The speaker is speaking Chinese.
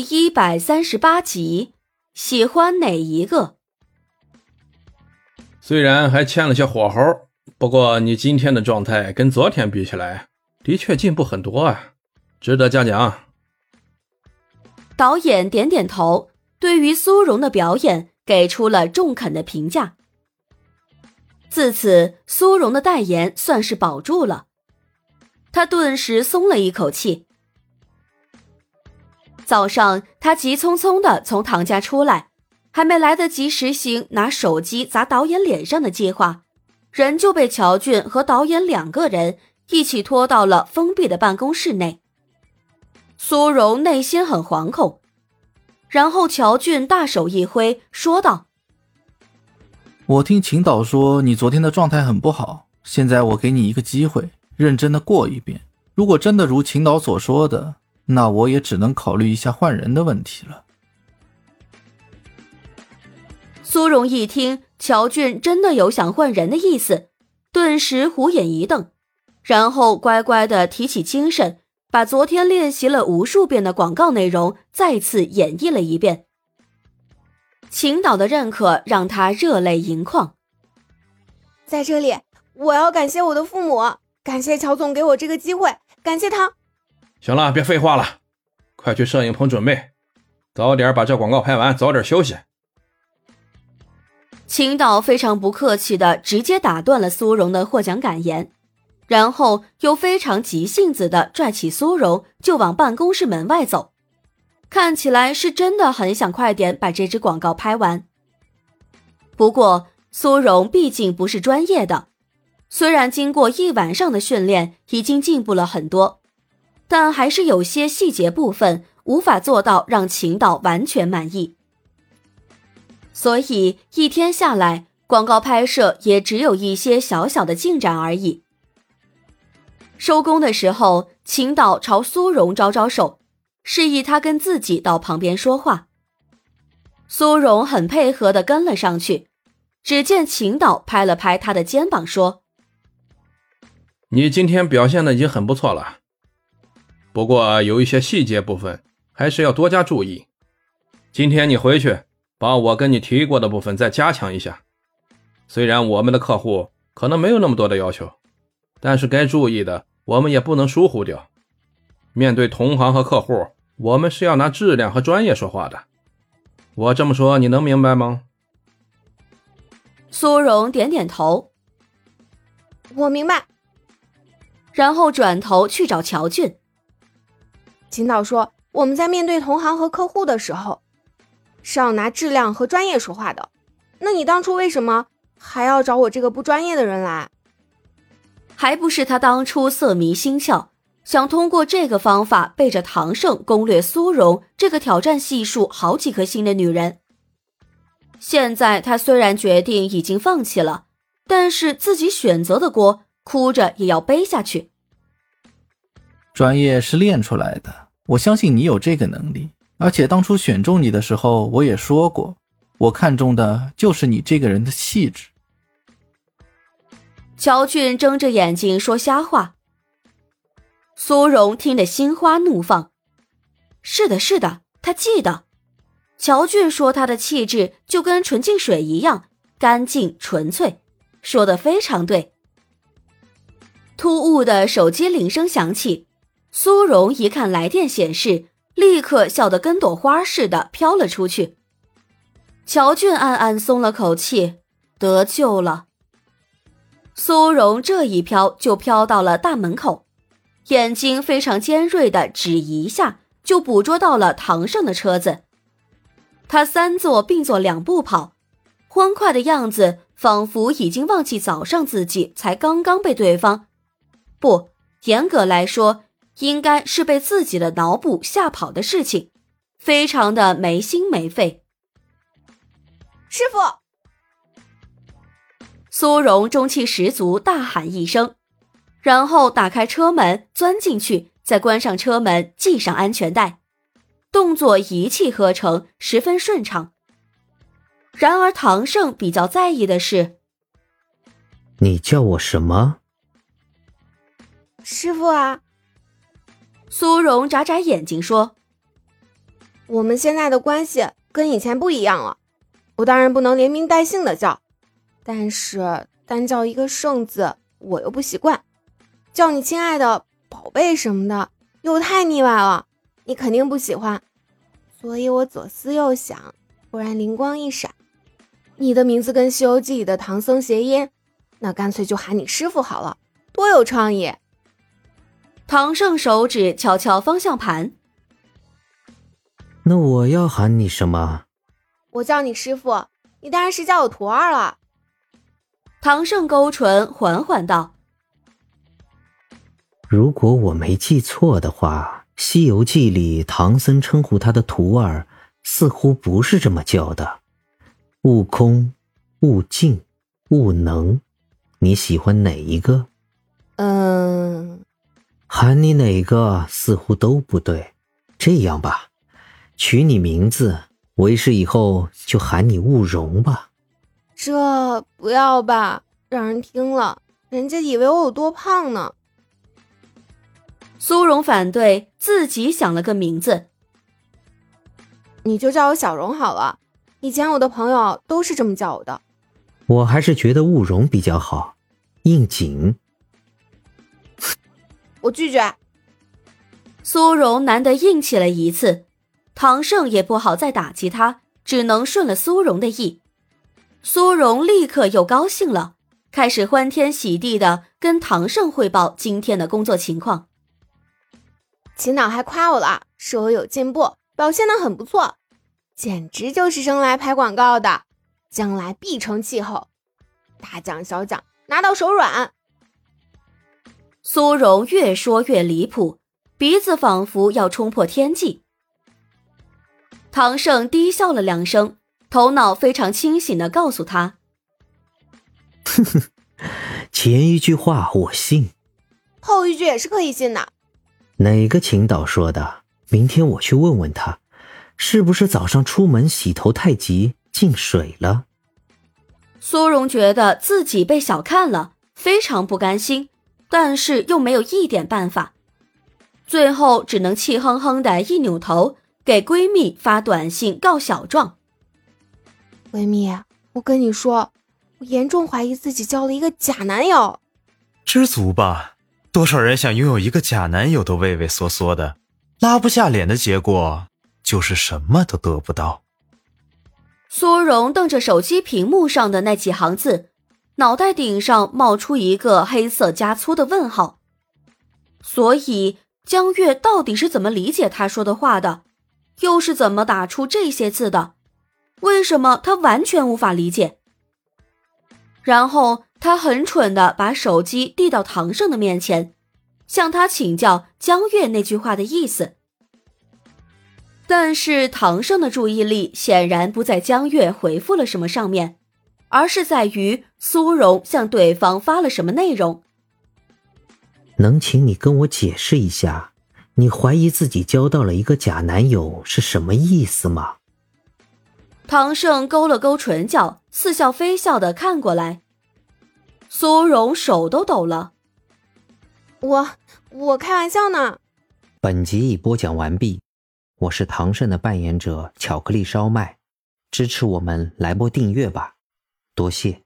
第一百三十八集，喜欢哪一个？虽然还欠了些火候，不过你今天的状态跟昨天比起来，的确进步很多啊，值得嘉奖。导演点点头，对于苏荣的表演给出了中肯的评价。自此，苏荣的代言算是保住了，他顿时松了一口气。早上，他急匆匆的从唐家出来，还没来得及实行拿手机砸导演脸上的计划，人就被乔俊和导演两个人一起拖到了封闭的办公室内。苏荣内心很惶恐，然后乔俊大手一挥，说道：“我听秦导说你昨天的状态很不好，现在我给你一个机会，认真的过一遍。如果真的如秦导所说的。”那我也只能考虑一下换人的问题了。苏荣一听乔俊真的有想换人的意思，顿时虎眼一瞪，然后乖乖的提起精神，把昨天练习了无数遍的广告内容再次演绎了一遍。秦导的认可让他热泪盈眶。在这里，我要感谢我的父母，感谢乔总给我这个机会，感谢他。行了，别废话了，快去摄影棚准备，早点把这广告拍完，早点休息。秦导非常不客气的直接打断了苏荣的获奖感言，然后又非常急性子的拽起苏荣就往办公室门外走，看起来是真的很想快点把这支广告拍完。不过苏荣毕竟不是专业的，虽然经过一晚上的训练，已经进步了很多。但还是有些细节部分无法做到让秦导完全满意，所以一天下来，广告拍摄也只有一些小小的进展而已。收工的时候，秦导朝苏荣招招手，示意他跟自己到旁边说话。苏荣很配合的跟了上去，只见秦导拍了拍他的肩膀，说：“你今天表现的已经很不错了。”不过有一些细节部分还是要多加注意。今天你回去把我跟你提过的部分再加强一下。虽然我们的客户可能没有那么多的要求，但是该注意的我们也不能疏忽掉。面对同行和客户，我们是要拿质量和专业说话的。我这么说你能明白吗？苏荣点点头，我明白。然后转头去找乔俊。秦导说：“我们在面对同行和客户的时候，是要拿质量和专业说话的。那你当初为什么还要找我这个不专业的人来？还不是他当初色迷心窍，想通过这个方法背着唐胜攻略苏荣这个挑战系数好几颗星的女人。现在他虽然决定已经放弃了，但是自己选择的锅，哭着也要背下去。”专业是练出来的，我相信你有这个能力。而且当初选中你的时候，我也说过，我看中的就是你这个人的气质。乔俊睁着眼睛说瞎话，苏荣听得心花怒放。是的，是的，他记得。乔俊说他的气质就跟纯净水一样干净纯粹，说的非常对。突兀的手机铃声响起。苏荣一看来电显示，立刻笑得跟朵花似的飘了出去。乔俊暗暗松了口气，得救了。苏荣这一飘就飘到了大门口，眼睛非常尖锐的只一下就捕捉到了唐胜的车子。他三坐并作两步跑，欢快的样子仿佛已经忘记早上自己才刚刚被对方，不严格来说。应该是被自己的脑补吓跑的事情，非常的没心没肺。师傅，苏荣中气十足，大喊一声，然后打开车门钻进去，再关上车门，系上安全带，动作一气呵成，十分顺畅。然而唐胜比较在意的是，你叫我什么？师傅啊。苏荣眨眨眼睛说：“我们现在的关系跟以前不一样了。我当然不能连名带姓的叫，但是单叫一个圣字我又不习惯，叫你亲爱的宝贝什么的又太腻歪了，你肯定不喜欢。所以我左思右想，忽然灵光一闪，你的名字跟《西游记》里的唐僧谐音，那干脆就喊你师傅好了，多有创意！唐胜手指敲敲方向盘。那我要喊你什么？我叫你师傅，你当然是叫我徒儿了。唐胜勾唇，缓缓道：“如果我没记错的话。”《西游记》里，唐僧称呼他的徒儿似乎不是这么叫的。悟空、悟净、悟能，你喜欢哪一个？嗯，喊你哪个似乎都不对。这样吧，取你名字，为师以后就喊你慕容吧。这不要吧，让人听了，人家以为我有多胖呢。苏荣反对，自己想了个名字，你就叫我小荣好了。以前我的朋友都是这么叫我的。我还是觉得慕容比较好，应景。我拒绝。苏荣难得硬气了一次，唐胜也不好再打击他，只能顺了苏荣的意。苏荣立刻又高兴了，开始欢天喜地的跟唐胜汇报今天的工作情况。秦导还夸我了，说我有进步，表现的很不错，简直就是生来拍广告的，将来必成气候，大奖小奖拿到手软。苏荣越说越离谱，鼻子仿佛要冲破天际。唐胜低笑了两声，头脑非常清醒的告诉他：“哼哼，前一句话我信，后一句也是可以信的。”哪个秦导说的？明天我去问问他，是不是早上出门洗头太急进水了？苏荣觉得自己被小看了，非常不甘心，但是又没有一点办法，最后只能气哼哼的一扭头，给闺蜜发短信告小状。闺蜜，我跟你说，我严重怀疑自己交了一个假男友。知足吧。多少人想拥有一个假男友都畏畏缩缩的，拉不下脸的结果就是什么都得不到。苏荣瞪着手机屏幕上的那几行字，脑袋顶上冒出一个黑色加粗的问号。所以江月到底是怎么理解他说的话的？又是怎么打出这些字的？为什么他完全无法理解？然后。他很蠢的把手机递到唐胜的面前，向他请教江月那句话的意思。但是唐胜的注意力显然不在江月回复了什么上面，而是在于苏荣向对方发了什么内容。能请你跟我解释一下，你怀疑自己交到了一个假男友是什么意思吗？唐胜勾了勾唇角，似笑非笑的看过来。苏荣手都抖了，我我开玩笑呢。本集已播讲完毕，我是唐胜的扮演者巧克力烧麦，支持我们来波订阅吧，多谢。